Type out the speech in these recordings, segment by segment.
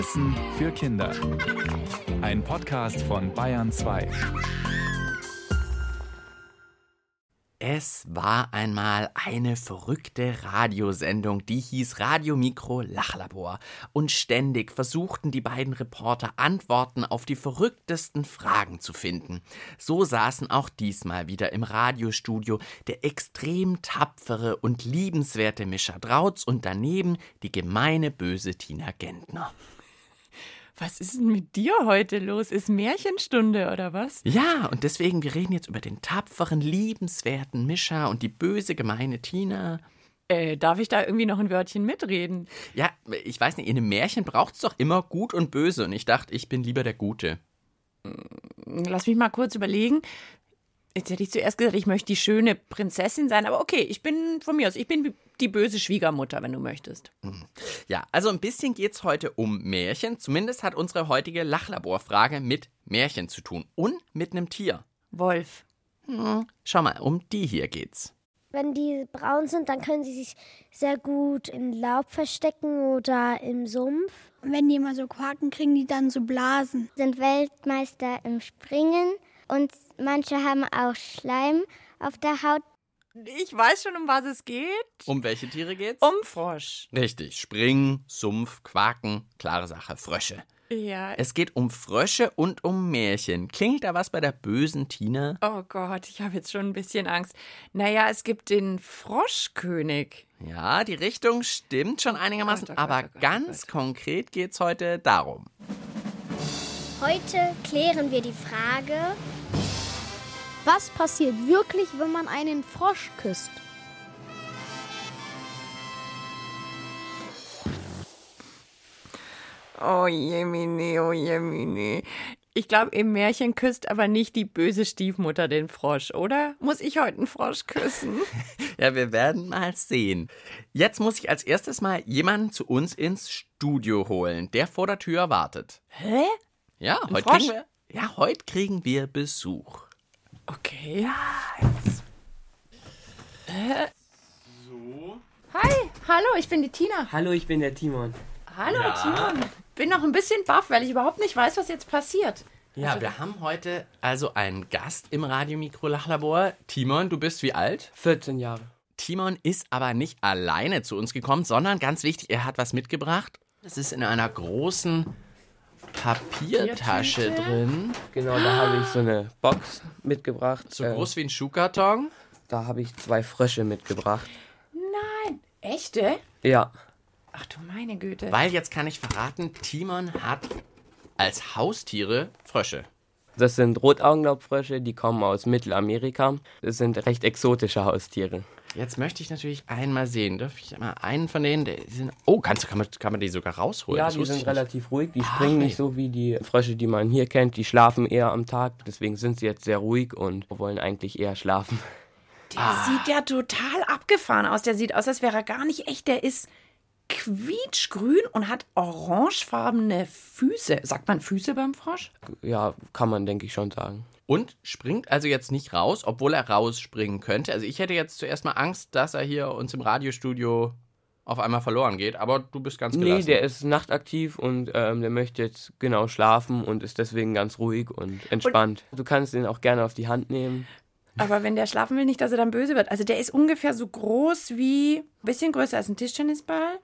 Wissen für Kinder. Ein Podcast von Bayern 2. Es war einmal eine verrückte Radiosendung, die hieß Radio Mikro Lachlabor. Und ständig versuchten die beiden Reporter Antworten auf die verrücktesten Fragen zu finden. So saßen auch diesmal wieder im Radiostudio der extrem tapfere und liebenswerte Mischa Drautz und daneben die gemeine böse Tina Gentner. Was ist denn mit dir heute los? Ist Märchenstunde oder was? Ja, und deswegen, wir reden jetzt über den tapferen, liebenswerten Mischa und die böse, gemeine Tina. Äh, darf ich da irgendwie noch ein Wörtchen mitreden? Ja, ich weiß nicht, in einem Märchen braucht es doch immer gut und böse. Und ich dachte, ich bin lieber der Gute. Lass mich mal kurz überlegen. Jetzt hätte ich zuerst gesagt, ich möchte die schöne Prinzessin sein, aber okay, ich bin von mir aus, ich bin die böse Schwiegermutter, wenn du möchtest. Ja, also ein bisschen geht es heute um Märchen. Zumindest hat unsere heutige Lachlaborfrage mit Märchen zu tun und mit einem Tier. Wolf. Hm, schau mal, um die hier geht's. Wenn die braun sind, dann können sie sich sehr gut im Laub verstecken oder im Sumpf. Und wenn die immer so quaken, kriegen die dann so Blasen. Sind Weltmeister im Springen und manche haben auch Schleim auf der Haut. Ich weiß schon, um was es geht. Um welche Tiere geht's? Um Frosch. Richtig, Springen, Sumpf, Quaken, klare Sache, Frösche. Ja. Es geht um Frösche und um Märchen. Klingelt da was bei der bösen Tina? Oh Gott, ich habe jetzt schon ein bisschen Angst. Naja, es gibt den Froschkönig. Ja, die Richtung stimmt schon einigermaßen, Oh Gott, oh Gott, aber oh Gott, oh ganz konkret geht's heute darum. Heute klären wir die Frage, Was passiert wirklich, wenn man einen Frosch küsst? Oh Jemine, oh Jemine. Ich glaube, im Märchen küsst aber nicht die böse Stiefmutter den Frosch, oder? Muss ich heute einen Frosch küssen? Ja, wir werden mal sehen. Jetzt muss ich als erstes mal jemanden zu uns ins Studio holen, der vor der Tür wartet. Hä? Ja, heute Frosch? kriegen wir, ja, heute kriegen wir Besuch. Okay. Hi, hallo, ich bin die Tina. Hallo, ich bin der Timon. Hallo, Timon. Bin noch ein bisschen baff, weil ich überhaupt nicht weiß, was jetzt passiert. Ja, wir haben heute also einen Gast im Radiomikro-Lachlabor. Timon, du bist wie alt? 14 Jahre. Timon ist aber nicht alleine zu uns gekommen, sondern ganz wichtig, er hat was mitgebracht. Das ist in einer großen Papiertasche drin. Genau, da habe ich so eine Box mitgebracht. So Äh, groß wie ein Schuhkarton. Da habe ich zwei Frösche mitgebracht. Nein. Echte? Ja, Ach du meine Güte. Weil jetzt kann ich verraten, Timon hat als Haustiere Frösche. das sind Rotaugenlaubfrösche, die kommen aus Mittelamerika. Das sind recht exotische Haustiere. Jetzt möchte ich natürlich einen mal sehen. Darf ich mal einen von denen? Der, die sind, oh, kannst, du- kann, man, kann man die sogar rausholen? Ja, Das die sind relativ ruhig. Die Ah, springen nee. nicht so wie die Frösche, die man hier kennt. Die schlafen eher am Tag. Deswegen sind sie jetzt sehr ruhig und wollen eigentlich eher schlafen. Der sieht ja total abgefahren aus. Der sieht aus, als wäre er gar nicht echt. Der ist quietschgrün und hat orangefarbene Füße. Sagt man Füße beim Frosch? Ja, kann man, denke ich, schon sagen. Und springt also jetzt nicht raus, obwohl er rausspringen könnte. Also ich hätte jetzt zuerst mal Angst, dass er hier uns im Radiostudio auf einmal verloren geht. Aber du bist ganz gelassen. Nee, der ist nachtaktiv und ähm, der möchte jetzt genau schlafen und ist deswegen ganz ruhig und entspannt. du kannst ihn auch gerne auf die Hand nehmen. Aber wenn der schlafen will, nicht, dass er dann böse wird. Also der ist ungefähr so groß wie, ein bisschen größer als ein Tischtennisball.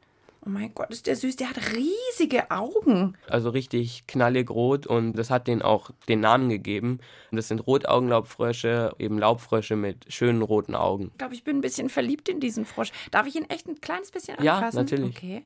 Oh mein Gott, ist der süß. Der hat riesige Augen. Also richtig knallig rot und das hat den auch den Namen gegeben. Und das sind Rotaugenlaubfrösche, eben Laubfrösche mit schönen roten Augen. Ich glaube, ich bin ein bisschen verliebt in diesen Frosch. Darf ich ihn echt ein kleines bisschen Ja, anfassen? natürlich. Okay.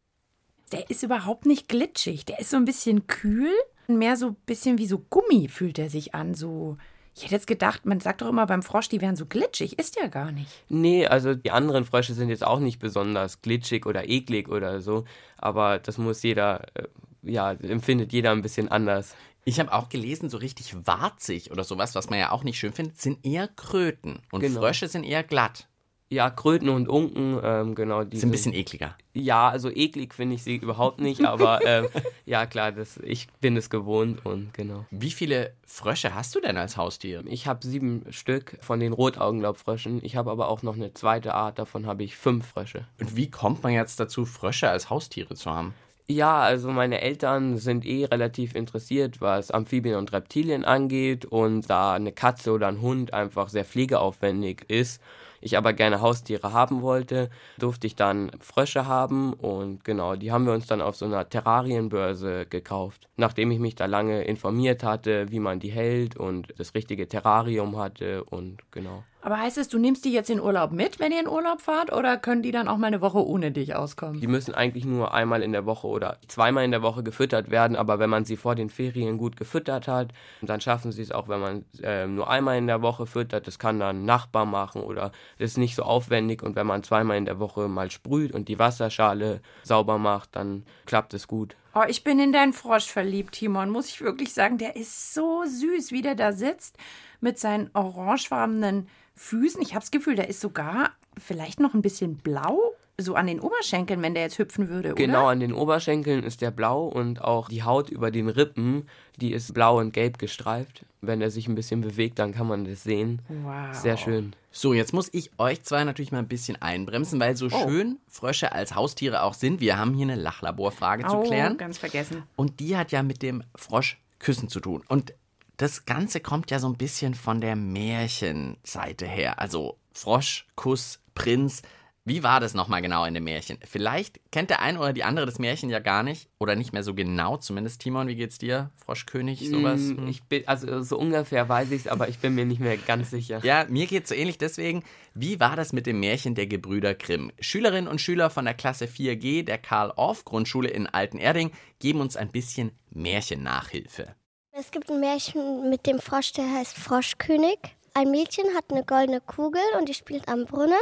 Der ist überhaupt nicht glitschig. Der ist so ein bisschen kühl. Mehr so ein bisschen wie so Gummi fühlt er sich an. So. Ich hätte jetzt gedacht, man sagt doch immer beim Frosch, die wären so glitschig. Ist der gar nicht. Nee, also die anderen Frösche sind jetzt auch nicht besonders glitschig oder eklig oder so. Aber das muss jeder, äh, ja, empfindet jeder ein bisschen anders. Ich habe auch gelesen, so richtig warzig oder sowas, was man ja auch nicht schön findet, sind eher Kröten. Und Genau. Frösche sind eher glatt. Ja, Kröten und Unken, ähm, genau. Die Sind ein bisschen ekliger. Ja, also eklig finde ich sie überhaupt nicht, aber ähm, ja klar, das, ich bin es gewohnt und genau. Wie viele Frösche hast du denn als Haustier? Ich habe sieben Stück von den Rotaugenlaubfröschen. Ich habe aber auch noch eine zweite Art, davon habe ich fünf Frösche. Und wie kommt man jetzt dazu, Frösche als Haustiere zu haben? Ja, also meine Eltern sind eh relativ interessiert, was Amphibien und Reptilien angeht und da eine Katze oder ein Hund einfach sehr pflegeaufwendig ist, ich aber gerne Haustiere haben wollte, durfte ich dann Frösche haben und genau, die haben wir uns dann auf so einer Terrarienbörse gekauft. Nachdem ich mich da lange informiert hatte, wie man die hält und das richtige Terrarium hatte und genau. Aber heißt es, du nimmst die jetzt in Urlaub mit, wenn ihr in Urlaub fahrt, oder können die dann auch mal eine Woche ohne dich auskommen? Die müssen eigentlich nur einmal in der Woche oder zweimal in der Woche gefüttert werden, aber wenn man sie vor den Ferien gut gefüttert hat, dann schaffen sie es auch, wenn man äh, nur einmal in der Woche füttert. Das kann dann ein Nachbar machen oder das ist nicht so aufwendig und wenn man zweimal in der Woche mal sprüht und die Wasserschale sauber macht, dann klappt es gut. Oh, ich bin in deinen Frosch verliebt, Timon, muss ich wirklich sagen. Der ist so süß, wie der da sitzt mit seinen orangefarbenen Füßen. Ich habe das Gefühl, der ist sogar vielleicht noch ein bisschen blau, so an den Oberschenkeln, wenn der jetzt hüpfen würde, oder? Genau, an den Oberschenkeln ist der blau und auch die Haut über den Rippen, die ist blau und gelb gestreift. Wenn er sich ein bisschen bewegt, dann kann man das sehen. Wow. Sehr schön. So, jetzt muss ich euch zwei natürlich mal ein bisschen einbremsen, weil so Oh. schön Frösche als Haustiere auch sind. Wir haben hier eine Lachlaborfrage zu Oh, klären. ganz vergessen. Und die hat ja mit dem Froschküssen zu tun. Und das Ganze kommt ja so ein bisschen von der Märchenseite her. Also Frosch, Kuss, Prinz. Wie war das nochmal genau in dem Märchen? Vielleicht kennt der eine oder die andere das Märchen ja gar nicht oder nicht mehr so genau. Zumindest Timon, wie geht's dir? Froschkönig, sowas? Mm, Ich bin, also so ungefähr weiß ich es, aber ich bin mir nicht mehr ganz sicher. Ja, mir geht's so ähnlich deswegen. Wie war das mit dem Märchen der Gebrüder Grimm? Schülerinnen und Schüler von der Klasse 4G der Karl-Orff-Grundschule in Altenerding geben uns ein bisschen Märchennachhilfe. Es gibt ein Märchen mit dem Frosch, der heißt Froschkönig. Ein Mädchen hat eine goldene Kugel und die spielt am Brunnen.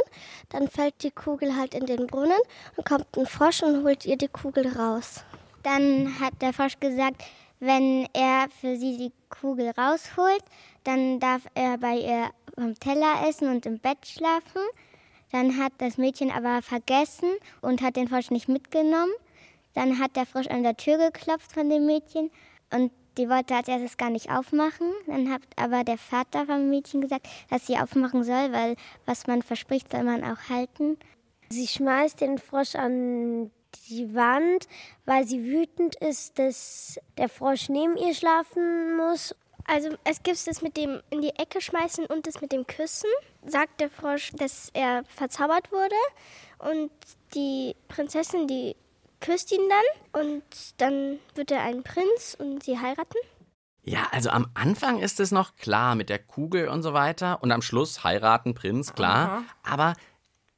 Dann fällt die Kugel halt in den Brunnen und kommt ein Frosch und holt ihr die Kugel raus. Dann hat der Frosch gesagt, wenn er für sie die Kugel rausholt, dann darf er bei ihr vom Teller essen und im Bett schlafen. Dann hat das Mädchen aber vergessen und hat den Frosch nicht mitgenommen. Dann hat der Frosch an der Tür geklopft von dem Mädchen und die wollte als erstes gar nicht aufmachen. Dann hat aber der Vater vom Mädchen gesagt, dass sie aufmachen soll, weil was man verspricht, soll man auch halten. Sie schmeißt den Frosch an die Wand, weil sie wütend ist, dass der Frosch neben ihr schlafen muss. Also es gibt das mit dem in die Ecke schmeißen und das mit dem Küssen. Sagt der Frosch, dass er verzaubert wurde und die Prinzessin, die küsst ihn dann und dann wird er ein Prinz und sie heiraten. Ja, also am Anfang ist es noch klar mit der Kugel und so weiter und am Schluss heiraten, Prinz, klar. Aber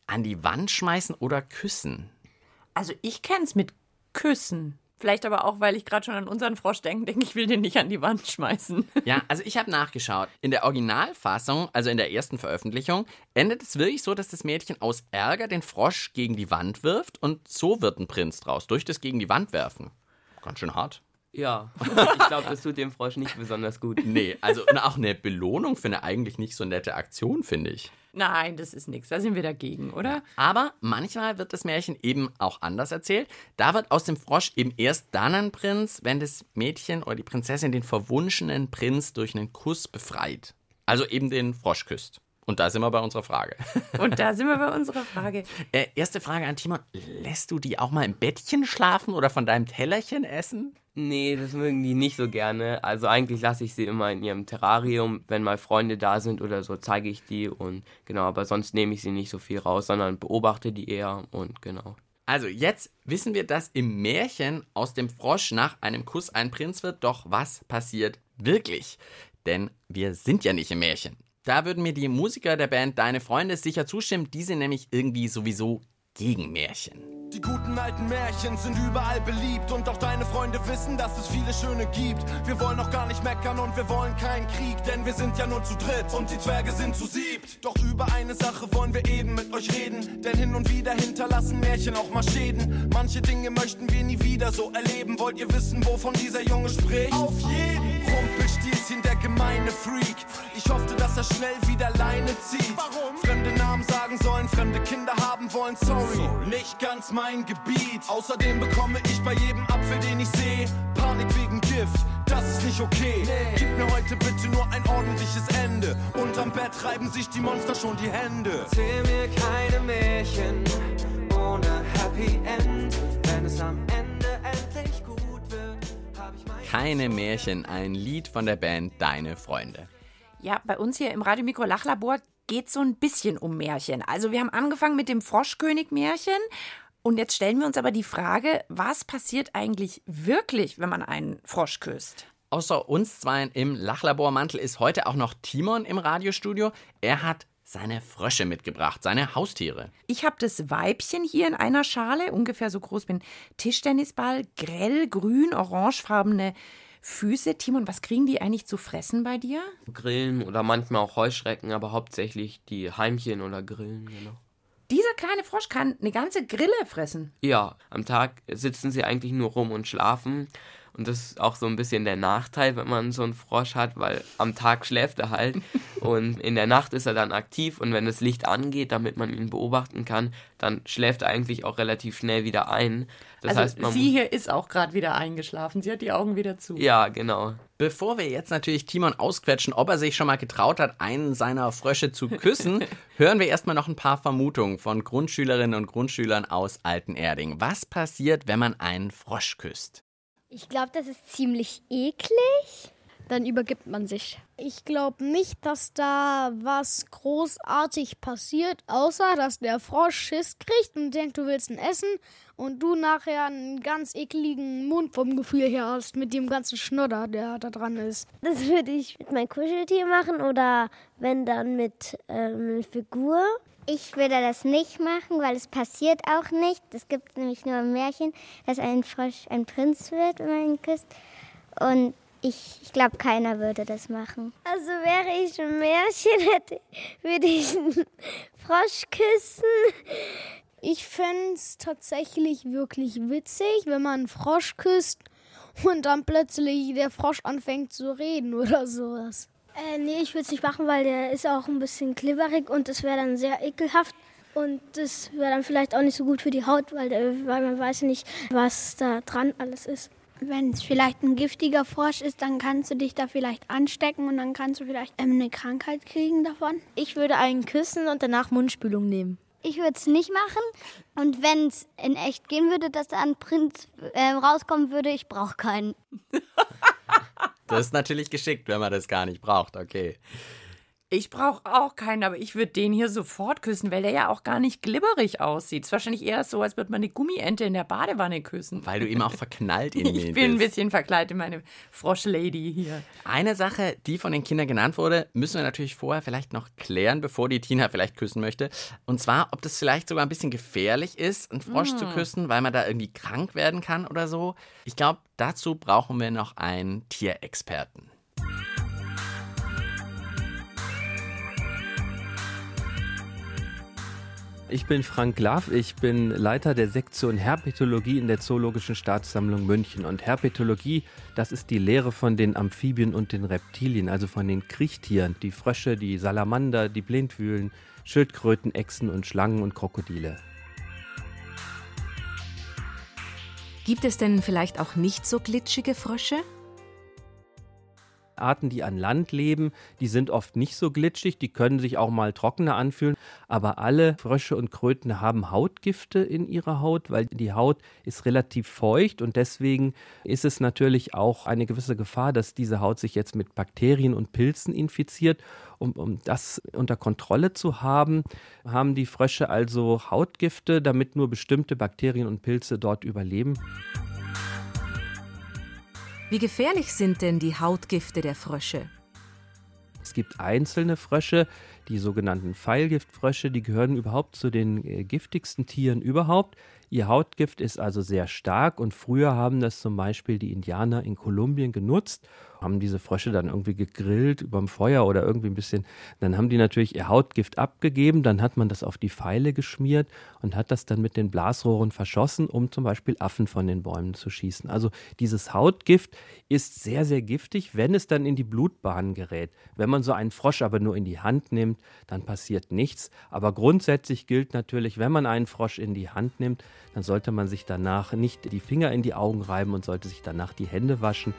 an die Wand schmeißen oder küssen? Also ich kenn's mit Küssen. Vielleicht aber auch, weil ich gerade schon an unseren Frosch denke, denke ich will den nicht an die Wand schmeißen. Ja, also ich habe nachgeschaut. In der Originalfassung, also in der ersten Veröffentlichung, endet es wirklich so, dass das Mädchen aus Ärger den Frosch gegen die Wand wirft und so wird ein Prinz draus, durch das gegen die Wand werfen. Ganz schön hart. Ja, ich glaube, das tut dem Frosch nicht besonders gut. Nee, also und auch eine Belohnung für eine eigentlich nicht so nette Aktion, finde ich. Nein, das ist nichts. Da sind wir dagegen, oder? Aber manchmal wird das Märchen eben auch anders erzählt. Da wird aus dem Frosch eben erst dann ein Prinz, wenn das Mädchen oder die Prinzessin den verwunschenen Prinz durch einen Kuss befreit. Also eben den Frosch küsst. Und da sind wir bei unserer Frage. Und da sind wir bei unserer Frage. Äh, erste Frage an Timon. Lässt du die auch mal im Bettchen schlafen oder von deinem Tellerchen essen? Nee, das mögen die nicht so gerne. Also eigentlich lasse ich sie immer in ihrem Terrarium. Wenn mal Freunde da sind oder so, zeige ich die und genau, aber sonst nehme ich sie nicht so viel raus, sondern beobachte die eher und genau. Also jetzt wissen wir, dass im Märchen aus dem Frosch nach einem Kuss ein Prinz wird. Doch was passiert wirklich? Denn wir sind ja nicht im Märchen. Da würden mir die Musiker der Band Deine Freunde sicher zustimmen. Die sind nämlich irgendwie sowieso gegen Märchen. Die guten alten Märchen sind überall beliebt und auch deine Freunde wissen, dass es viele schöne gibt. Wir wollen auch gar nicht meckern und wir wollen keinen Krieg, denn wir sind ja nur zu dritt und die Zwerge sind zu siebt. Doch über eine Sache wollen wir eben mit euch reden, denn hin und wieder hinterlassen Märchen auch mal Schäden. Manche Dinge möchten wir nie wieder so erleben. Wollt ihr wissen, wovon dieser Junge spricht? Auf hoffte, dass er schnell wieder Leine zieht. Warum? Fremde Namen sagen sollen, fremde Kinder haben wollen. Sorry, nicht ganz mein Gebiet. Außerdem bekomme ich bei jedem Apfel, den ich sehe, Panik wegen Gift. Das ist nicht okay. Gib mir heute bitte nur ein ordentliches Ende. Unterm Bett reiben sich die Monster schon die Hände. Erzähl mir keine Märchen ohne Happy End, wenn es am Ende etwas keine Märchen, ein Lied von der Band Deine Freunde. Ja, bei uns hier im Radiomikro Lachlabor geht es so ein bisschen um Märchen. Also wir haben angefangen mit dem Froschkönig-Märchen und jetzt stellen wir uns aber die Frage, was passiert eigentlich wirklich, wenn man einen Frosch küsst? Außer uns zwei im Lachlabormantel ist heute auch noch Timon im Radiostudio. Er hat seine Frösche mitgebracht, seine Haustiere. Ich habe das Weibchen hier in einer Schale, ungefähr so groß wie ein Tischtennisball, grell, grün, orangefarbene Füße. Timon, was kriegen die eigentlich zu fressen bei dir? Grillen oder manchmal auch Heuschrecken, aber hauptsächlich die Heimchen oder Grillen, genau. Dieser kleine Frosch kann eine ganze Grille fressen. Ja, am Tag sitzen sie eigentlich nur rum und schlafen. Und das ist auch so ein bisschen der Nachteil, wenn man so einen Frosch hat, weil am Tag schläft er halt und in der Nacht ist er dann aktiv und wenn das Licht angeht, damit man ihn beobachten kann, dann schläft er eigentlich auch relativ schnell wieder ein. Das also heißt, man sie hier ist auch gerade wieder eingeschlafen. Sie hat die Augen wieder zu. Ja, genau. Bevor wir jetzt natürlich Timon ausquetschen, ob er sich schon mal getraut hat, einen seiner Frösche zu küssen, hören wir erstmal noch ein paar Vermutungen von Grundschülerinnen und Grundschülern aus Altenerding. Was passiert, wenn man einen Frosch küsst? Ich glaube, das ist ziemlich eklig. Dann übergibt man sich. Ich glaube nicht, dass da was großartig passiert, außer dass der Frosch Schiss kriegt und denkt, du willst ihn essen und du nachher einen ganz ekligen Mund vom Gefühl her hast mit dem ganzen Schnodder, der da dran ist. Das würde ich mit meinem Kuscheltier machen oder wenn dann mit ähm, Figur. Ich würde das nicht machen, weil es passiert auch nicht. Es gibt nämlich nur ein Märchen, dass ein Frosch ein Prinz wird, wenn man ihn küsst. Und ich, ich glaube, keiner würde das machen. Also wäre ich ein Märchen, hätte, würde ich einen Frosch küssen. Ich fände es tatsächlich wirklich witzig, wenn man einen Frosch küsst und dann plötzlich der Frosch anfängt zu reden oder sowas. Äh, nee, ich würde es nicht machen, weil der ist auch ein bisschen klibberig und das wäre dann sehr ekelhaft. Und das wäre dann vielleicht auch nicht so gut für die Haut, weil, weil man weiß nicht, was da dran alles ist. Wenn es vielleicht ein giftiger Frosch ist, dann kannst du dich da vielleicht anstecken und dann kannst du vielleicht ähm, eine Krankheit kriegen davon. Ich würde einen küssen und danach Mundspülung nehmen. Ich würde es nicht machen. Und wenn es in echt gehen würde, dass da ein Prinz äh, rauskommen würde, ich brauche keinen. Das ist natürlich geschickt, wenn man das gar nicht braucht, okay. Ich brauche auch keinen, aber ich würde den hier sofort küssen, weil der ja auch gar nicht glibberig aussieht. Es ist wahrscheinlich eher so, als würde man eine Gummiente in der Badewanne küssen. Weil du ihm auch verknallt in ihn Ich bin ein bisschen verkleidet, meine Froschlady hier. Eine Sache, die von den Kindern genannt wurde, müssen wir natürlich vorher vielleicht noch klären, bevor die Tina vielleicht küssen möchte. Und zwar, ob das vielleicht sogar ein bisschen gefährlich ist, einen Frosch Mm. zu küssen, weil man da irgendwie krank werden kann oder so. Ich glaube, dazu brauchen wir noch einen Tierexperten. Ich bin Frank Laff, ich bin Leiter der Sektion Herpetologie in der Zoologischen Staatssammlung München. Und Herpetologie, das ist die Lehre von den Amphibien und den Reptilien, also von den Kriechtieren, die Frösche, die Salamander, die Blindwühlen, Schildkröten, Echsen und Schlangen und Krokodile. Gibt es denn vielleicht auch nicht so glitschige Frösche? Arten, die an Land leben, die sind oft nicht so glitschig, die können sich auch mal trockener anfühlen, aber alle Frösche und Kröten haben Hautgifte in ihrer Haut, weil die Haut ist relativ feucht und deswegen ist es natürlich auch eine gewisse Gefahr, dass diese Haut sich jetzt mit Bakterien und Pilzen infiziert. Um, um das unter Kontrolle zu haben, haben die Frösche also Hautgifte, damit nur bestimmte Bakterien und Pilze dort überleben. Wie gefährlich sind denn die Hautgifte der Frösche? Es gibt einzelne Frösche, die sogenannten Pfeilgiftfrösche, die gehören überhaupt zu den äh, giftigsten Tieren überhaupt. Ihr Hautgift ist also sehr stark und früher haben das zum Beispiel die Indianer in Kolumbien genutzt, haben diese Frösche dann irgendwie gegrillt überm Feuer oder irgendwie ein bisschen. Dann haben die natürlich ihr Hautgift abgegeben, dann hat man das auf die Pfeile geschmiert und hat das dann mit den Blasrohren verschossen, um zum Beispiel Affen von den Bäumen zu schießen. Also dieses Hautgift ist sehr, sehr giftig, wenn es dann in die Blutbahn gerät. Wenn man so einen Frosch aber nur in die Hand nimmt, dann passiert nichts. Aber grundsätzlich gilt natürlich, wenn man einen Frosch in die Hand nimmt, dann sollte man sich danach nicht die Finger in die Augen reiben und sollte sich danach die Hände waschen.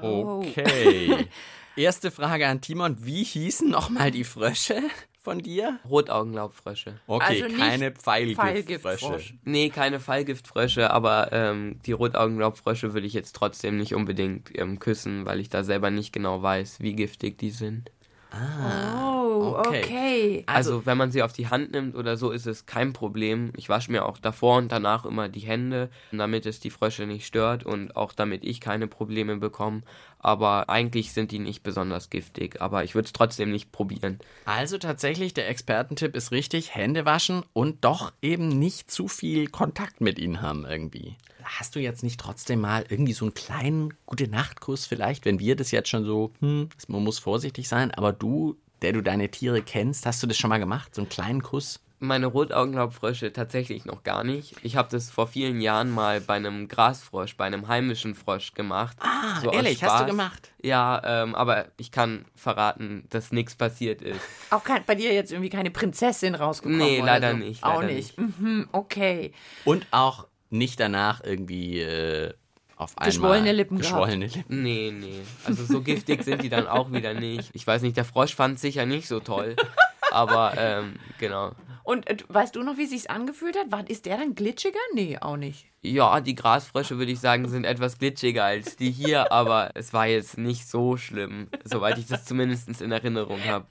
Okay. Erste Frage an Timon. Wie hießen nochmal die Frösche? von dir? Rotaugenlaubfrösche. Okay, also keine Pfeilgiftfrösche. Nee, keine Pfeilgiftfrösche, aber ähm, die Rotaugenlaubfrösche würde ich jetzt trotzdem nicht unbedingt ähm, küssen, weil ich da selber nicht genau weiß, wie giftig die sind. Ah, oh, okay. okay. Also, also, wenn man sie auf die Hand nimmt oder so, ist es kein Problem. Ich wasche mir auch davor und danach immer die Hände, damit es die Frösche nicht stört und auch damit ich keine Probleme bekomme. Aber eigentlich sind die nicht besonders giftig, aber ich würde es trotzdem nicht probieren. Also tatsächlich, der Expertentipp ist richtig, Hände waschen und doch eben nicht zu viel Kontakt mit ihnen haben irgendwie. Hast du jetzt nicht trotzdem mal irgendwie so einen kleinen Gute-Nacht-Kuss vielleicht, wenn wir das jetzt schon so, hm, man muss vorsichtig sein, aber du, der du deine Tiere kennst, hast du das schon mal gemacht, so einen kleinen Kuss? Meine Rotaugenlaubfrösche tatsächlich noch gar nicht. Ich habe das vor vielen Jahren mal bei einem Grasfrosch, bei einem heimischen Frosch gemacht. Ah, so ehrlich, hast du gemacht? Ja, ähm, aber ich kann verraten, dass nichts passiert ist. Auch kein, bei dir jetzt irgendwie keine Prinzessin rausgekommen? Nee, leider so. nicht. Leider auch nicht. nicht. Mhm, okay. Und auch nicht danach irgendwie äh, auf einmal geschwollene Lippen geschwollene Lippen. Nee, nee. Also so giftig sind die dann auch wieder nicht. Ich weiß nicht, der Frosch fand es sicher nicht so toll. Aber ähm, genau. Und äh, weißt du noch, wie sich's angefühlt hat? War, ist der dann glitschiger? Nee, auch nicht. Ja, die Grasfrösche, würde ich sagen, sind etwas glitschiger als die hier, aber es war jetzt nicht so schlimm, soweit ich das zumindest in Erinnerung habe.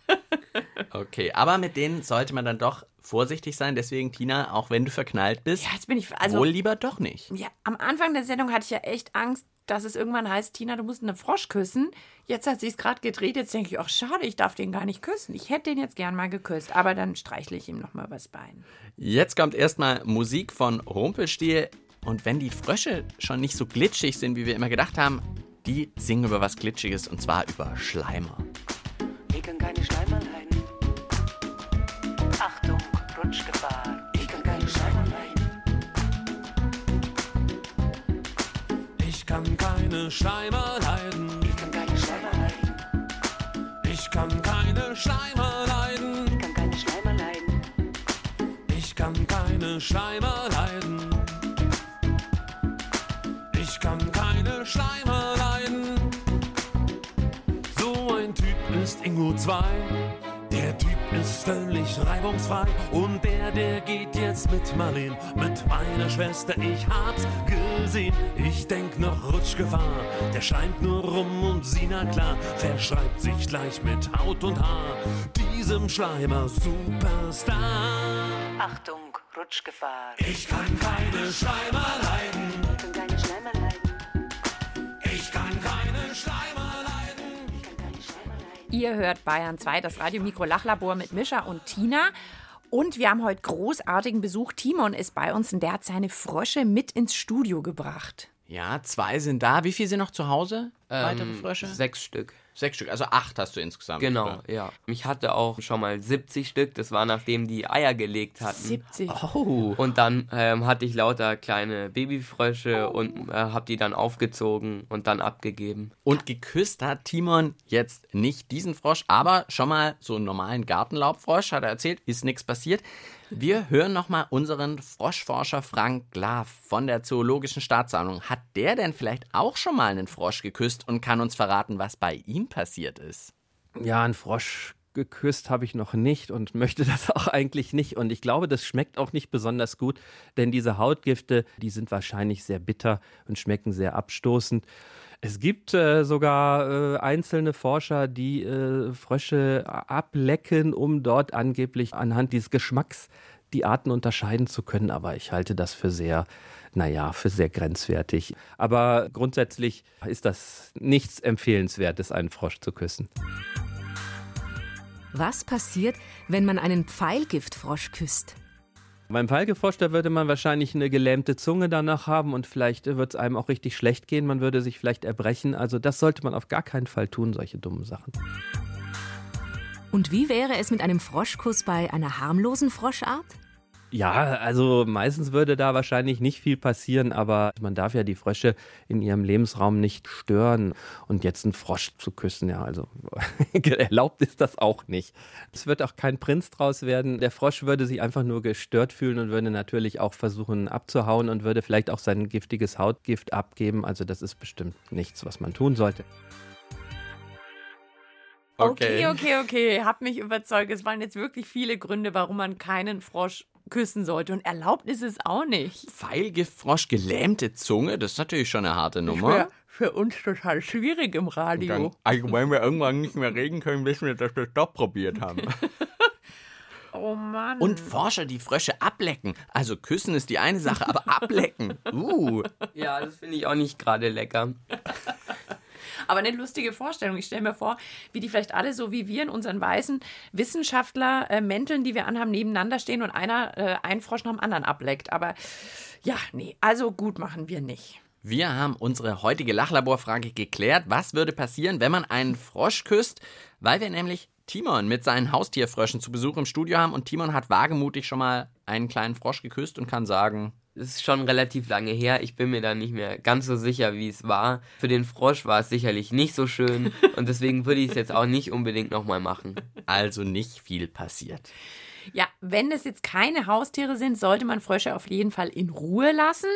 Okay, aber mit denen sollte man dann doch vorsichtig sein. Deswegen, Tina, auch wenn du verknallt bist, ja, jetzt bin ich, also, wohl lieber doch nicht. Ja, am Anfang der Sendung hatte ich ja echt Angst, dass es irgendwann heißt, Tina, du musst einen Frosch küssen. Jetzt hat sie es gerade gedreht. Jetzt denke ich, ach schade, ich darf den gar nicht küssen. Ich hätte den jetzt gern mal geküsst, aber dann streichle ich ihm noch mal übers Bein. Jetzt kommt erstmal Musik von Rumpelstil. Und wenn die Frösche schon nicht so glitschig sind, wie wir immer gedacht haben, die singen über was Glitschiges und zwar über Schleimer. Ich kann keine Schleimer keine Schleimer leiden. Ich kann keine Schleimer leiden. Ich kann keine Schleimer leiden. Ich kann keine Schleimer leiden. Ich kann keine Schleimer leiden. kann keine Schleimer leiden. So ein Typ ist Ingo 2. Völlig reibungsfrei und der, der geht jetzt mit Marlene, mit meiner Schwester, ich hab's gesehen. Ich denk noch Rutschgefahr, der scheint nur rum und sie, na klar, verschreibt sich gleich mit Haut und Haar diesem Schleimer Superstar. Achtung, Rutschgefahr. Ich kann keine Schleimer Ihr hört Bayern 2, das Radiomikro Lachlabor mit Mischa und Tina. Und wir haben heute großartigen Besuch. Timon ist bei uns und der hat seine Frösche mit ins Studio gebracht. Ja, zwei sind da. Wie viele sind noch zu Hause? Weitere ähm, Frösche? Sechs Stück. Sechs Stück, also acht hast du insgesamt. Genau, oder? ja. Ich hatte auch schon mal 70 Stück, das war nachdem die Eier gelegt hatten. 70? Oh. Und dann ähm, hatte ich lauter kleine Babyfrösche oh. und äh, habe die dann aufgezogen und dann abgegeben. Und geküsst hat Timon jetzt nicht diesen Frosch, aber schon mal so einen normalen Gartenlaubfrosch, hat er erzählt, ist nichts passiert. Wir hören nochmal unseren Froschforscher Frank Glaf von der Zoologischen Staatssammlung. Hat der denn vielleicht auch schon mal einen Frosch geküsst und kann uns verraten, was bei ihm passiert ist? Ja, ein Frosch geküsst habe ich noch nicht und möchte das auch eigentlich nicht. Und ich glaube, das schmeckt auch nicht besonders gut, denn diese Hautgifte, die sind wahrscheinlich sehr bitter und schmecken sehr abstoßend. Es gibt äh, sogar äh, einzelne Forscher, die äh, Frösche ablecken, um dort angeblich anhand dieses Geschmacks die Arten unterscheiden zu können. Aber ich halte das für sehr, naja, für sehr grenzwertig. Aber grundsätzlich ist das nichts Empfehlenswertes, einen Frosch zu küssen. Was passiert, wenn man einen Pfeilgiftfrosch küsst? Beim Pfeilgefrosch, da würde man wahrscheinlich eine gelähmte Zunge danach haben und vielleicht wird es einem auch richtig schlecht gehen. Man würde sich vielleicht erbrechen. Also das sollte man auf gar keinen Fall tun, solche dummen Sachen. Und wie wäre es mit einem Froschkuss bei einer harmlosen Froschart? Ja, also meistens würde da wahrscheinlich nicht viel passieren, aber man darf ja die Frösche in ihrem Lebensraum nicht stören. Und jetzt einen Frosch zu küssen, ja, also erlaubt ist das auch nicht. Es wird auch kein Prinz draus werden. Der Frosch würde sich einfach nur gestört fühlen und würde natürlich auch versuchen abzuhauen und würde vielleicht auch sein giftiges Hautgift abgeben. Also das ist bestimmt nichts, was man tun sollte. Okay, okay, okay. Hab mich überzeugt. Es waren jetzt wirklich viele Gründe, warum man keinen Frosch küssen sollte. Und erlaubt ist es auch nicht. Pfeilgiftfrosch, gelähmte Zunge, das ist natürlich schon eine harte Nummer. Für, für uns total schwierig im Radio. Dann, also wenn wir irgendwann nicht mehr reden können, wissen wir, dass wir es doch probiert haben. Oh Mann. Und Forscher, die Frösche ablecken. Also küssen ist die eine Sache, aber ablecken. Uh. Ja, das finde ich auch nicht gerade lecker. Aber eine lustige Vorstellung. Ich stelle mir vor, wie die vielleicht alle so wie wir in unseren weißen Wissenschaftler-Mänteln, die wir anhaben, nebeneinander stehen und einer äh, einen Frosch nach dem anderen ableckt. Aber ja, nee, also gut machen wir nicht. Wir haben unsere heutige Lachlaborfrage geklärt. Was würde passieren, wenn man einen Frosch küsst? Weil wir nämlich Timon mit seinen Haustierfröschen zu Besuch im Studio haben und Timon hat wagemutig schon mal einen kleinen Frosch geküsst und kann sagen, ist schon relativ lange her. Ich bin mir da nicht mehr ganz so sicher, wie es war. Für den Frosch war es sicherlich nicht so schön und deswegen würde ich es jetzt auch nicht unbedingt nochmal machen. Also nicht viel passiert. Ja, wenn es jetzt keine Haustiere sind, sollte man Frösche auf jeden Fall in Ruhe lassen.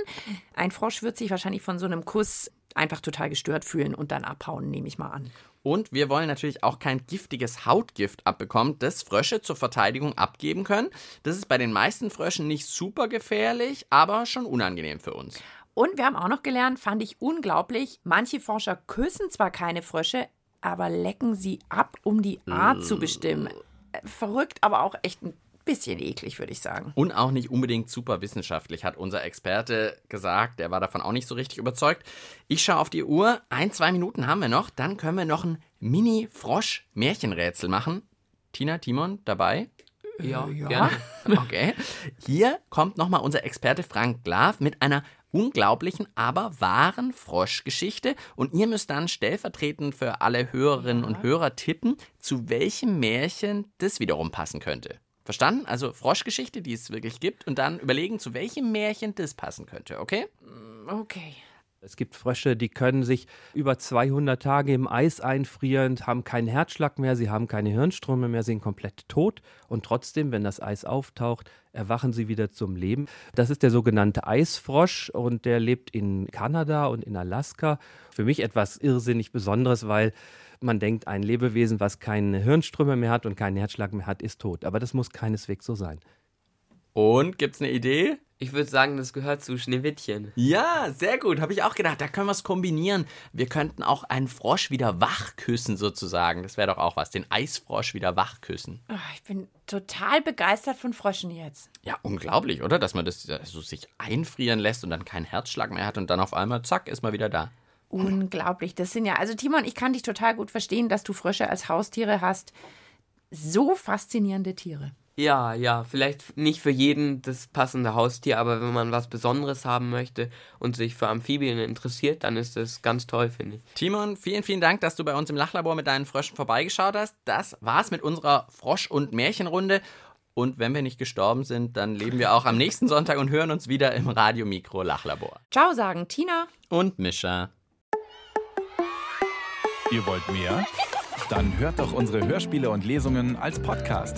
Ein Frosch wird sich wahrscheinlich von so einem Kuss einfach total gestört fühlen und dann abhauen, nehme ich mal an. Und wir wollen natürlich auch kein giftiges Hautgift abbekommen, das Frösche zur Verteidigung abgeben können. Das ist bei den meisten Fröschen nicht super gefährlich, aber schon unangenehm für uns. Und wir haben auch noch gelernt, fand ich unglaublich, manche Forscher küssen zwar keine Frösche, aber lecken sie ab, um die Art zu bestimmen. Äh, Verrückt, aber auch echt ein bisschen eklig, würde ich sagen. Und auch nicht unbedingt super wissenschaftlich, hat unser Experte gesagt. Der war davon auch nicht so richtig überzeugt. Ich schaue auf die Uhr. Ein, zwei Minuten haben wir noch. Dann können wir noch ein Mini-Frosch-Märchenrätsel machen. Tina, Timon, dabei? Ja, ja. gerne. Okay. Hier kommt nochmal unser Experte Frank Glav mit einer unglaublichen, aber wahren Froschgeschichte. Und ihr müsst dann stellvertretend für alle Hörerinnen und Hörer tippen, zu welchem Märchen das wiederum passen könnte. Verstanden? Also Froschgeschichte, die es wirklich gibt, und dann überlegen, zu welchem Märchen das passen könnte, okay? Okay. Es gibt Frösche, die können sich über 200 Tage im Eis einfrieren, haben keinen Herzschlag mehr, sie haben keine Hirnströme mehr, sind komplett tot und trotzdem, wenn das Eis auftaucht, erwachen sie wieder zum Leben. Das ist der sogenannte Eisfrosch und der lebt in Kanada und in Alaska. Für mich etwas irrsinnig Besonderes, weil man denkt, ein Lebewesen, was keine Hirnströme mehr hat und keinen Herzschlag mehr hat, ist tot. Aber das muss keineswegs so sein. Und gibt's eine Idee? Ich würde sagen, das gehört zu Schneewittchen. Ja, sehr gut. Habe ich auch gedacht. Da können wir es kombinieren. Wir könnten auch einen Frosch wieder wach küssen, sozusagen. Das wäre doch auch was. Den Eisfrosch wieder wach küssen. Ah, Ich bin total begeistert von Fröschen jetzt. Ja, unglaublich, oder? Dass man das so sich einfrieren lässt und dann keinen Herzschlag mehr hat und dann auf einmal, zack, ist man wieder da. Unglaublich. Das sind ja, also Timon, ich kann dich total gut verstehen, dass du Frösche als Haustiere hast. So faszinierende Tiere. Ja, ja, vielleicht nicht für jeden das passende Haustier, aber wenn man was Besonderes haben möchte und sich für Amphibien interessiert, dann ist das ganz toll, finde ich. Timon, vielen, vielen Dank, dass du bei uns im Lachlabor mit deinen Fröschen vorbeigeschaut hast. Das war's mit unserer Frosch- und Märchenrunde. Und wenn wir nicht gestorben sind, dann leben wir auch am nächsten Sonntag und hören uns wieder im Radiomikro Lachlabor. Ciao sagen Tina. Und Mischa. Ihr wollt mehr? Dann hört doch unsere Hörspiele und Lesungen als Podcast.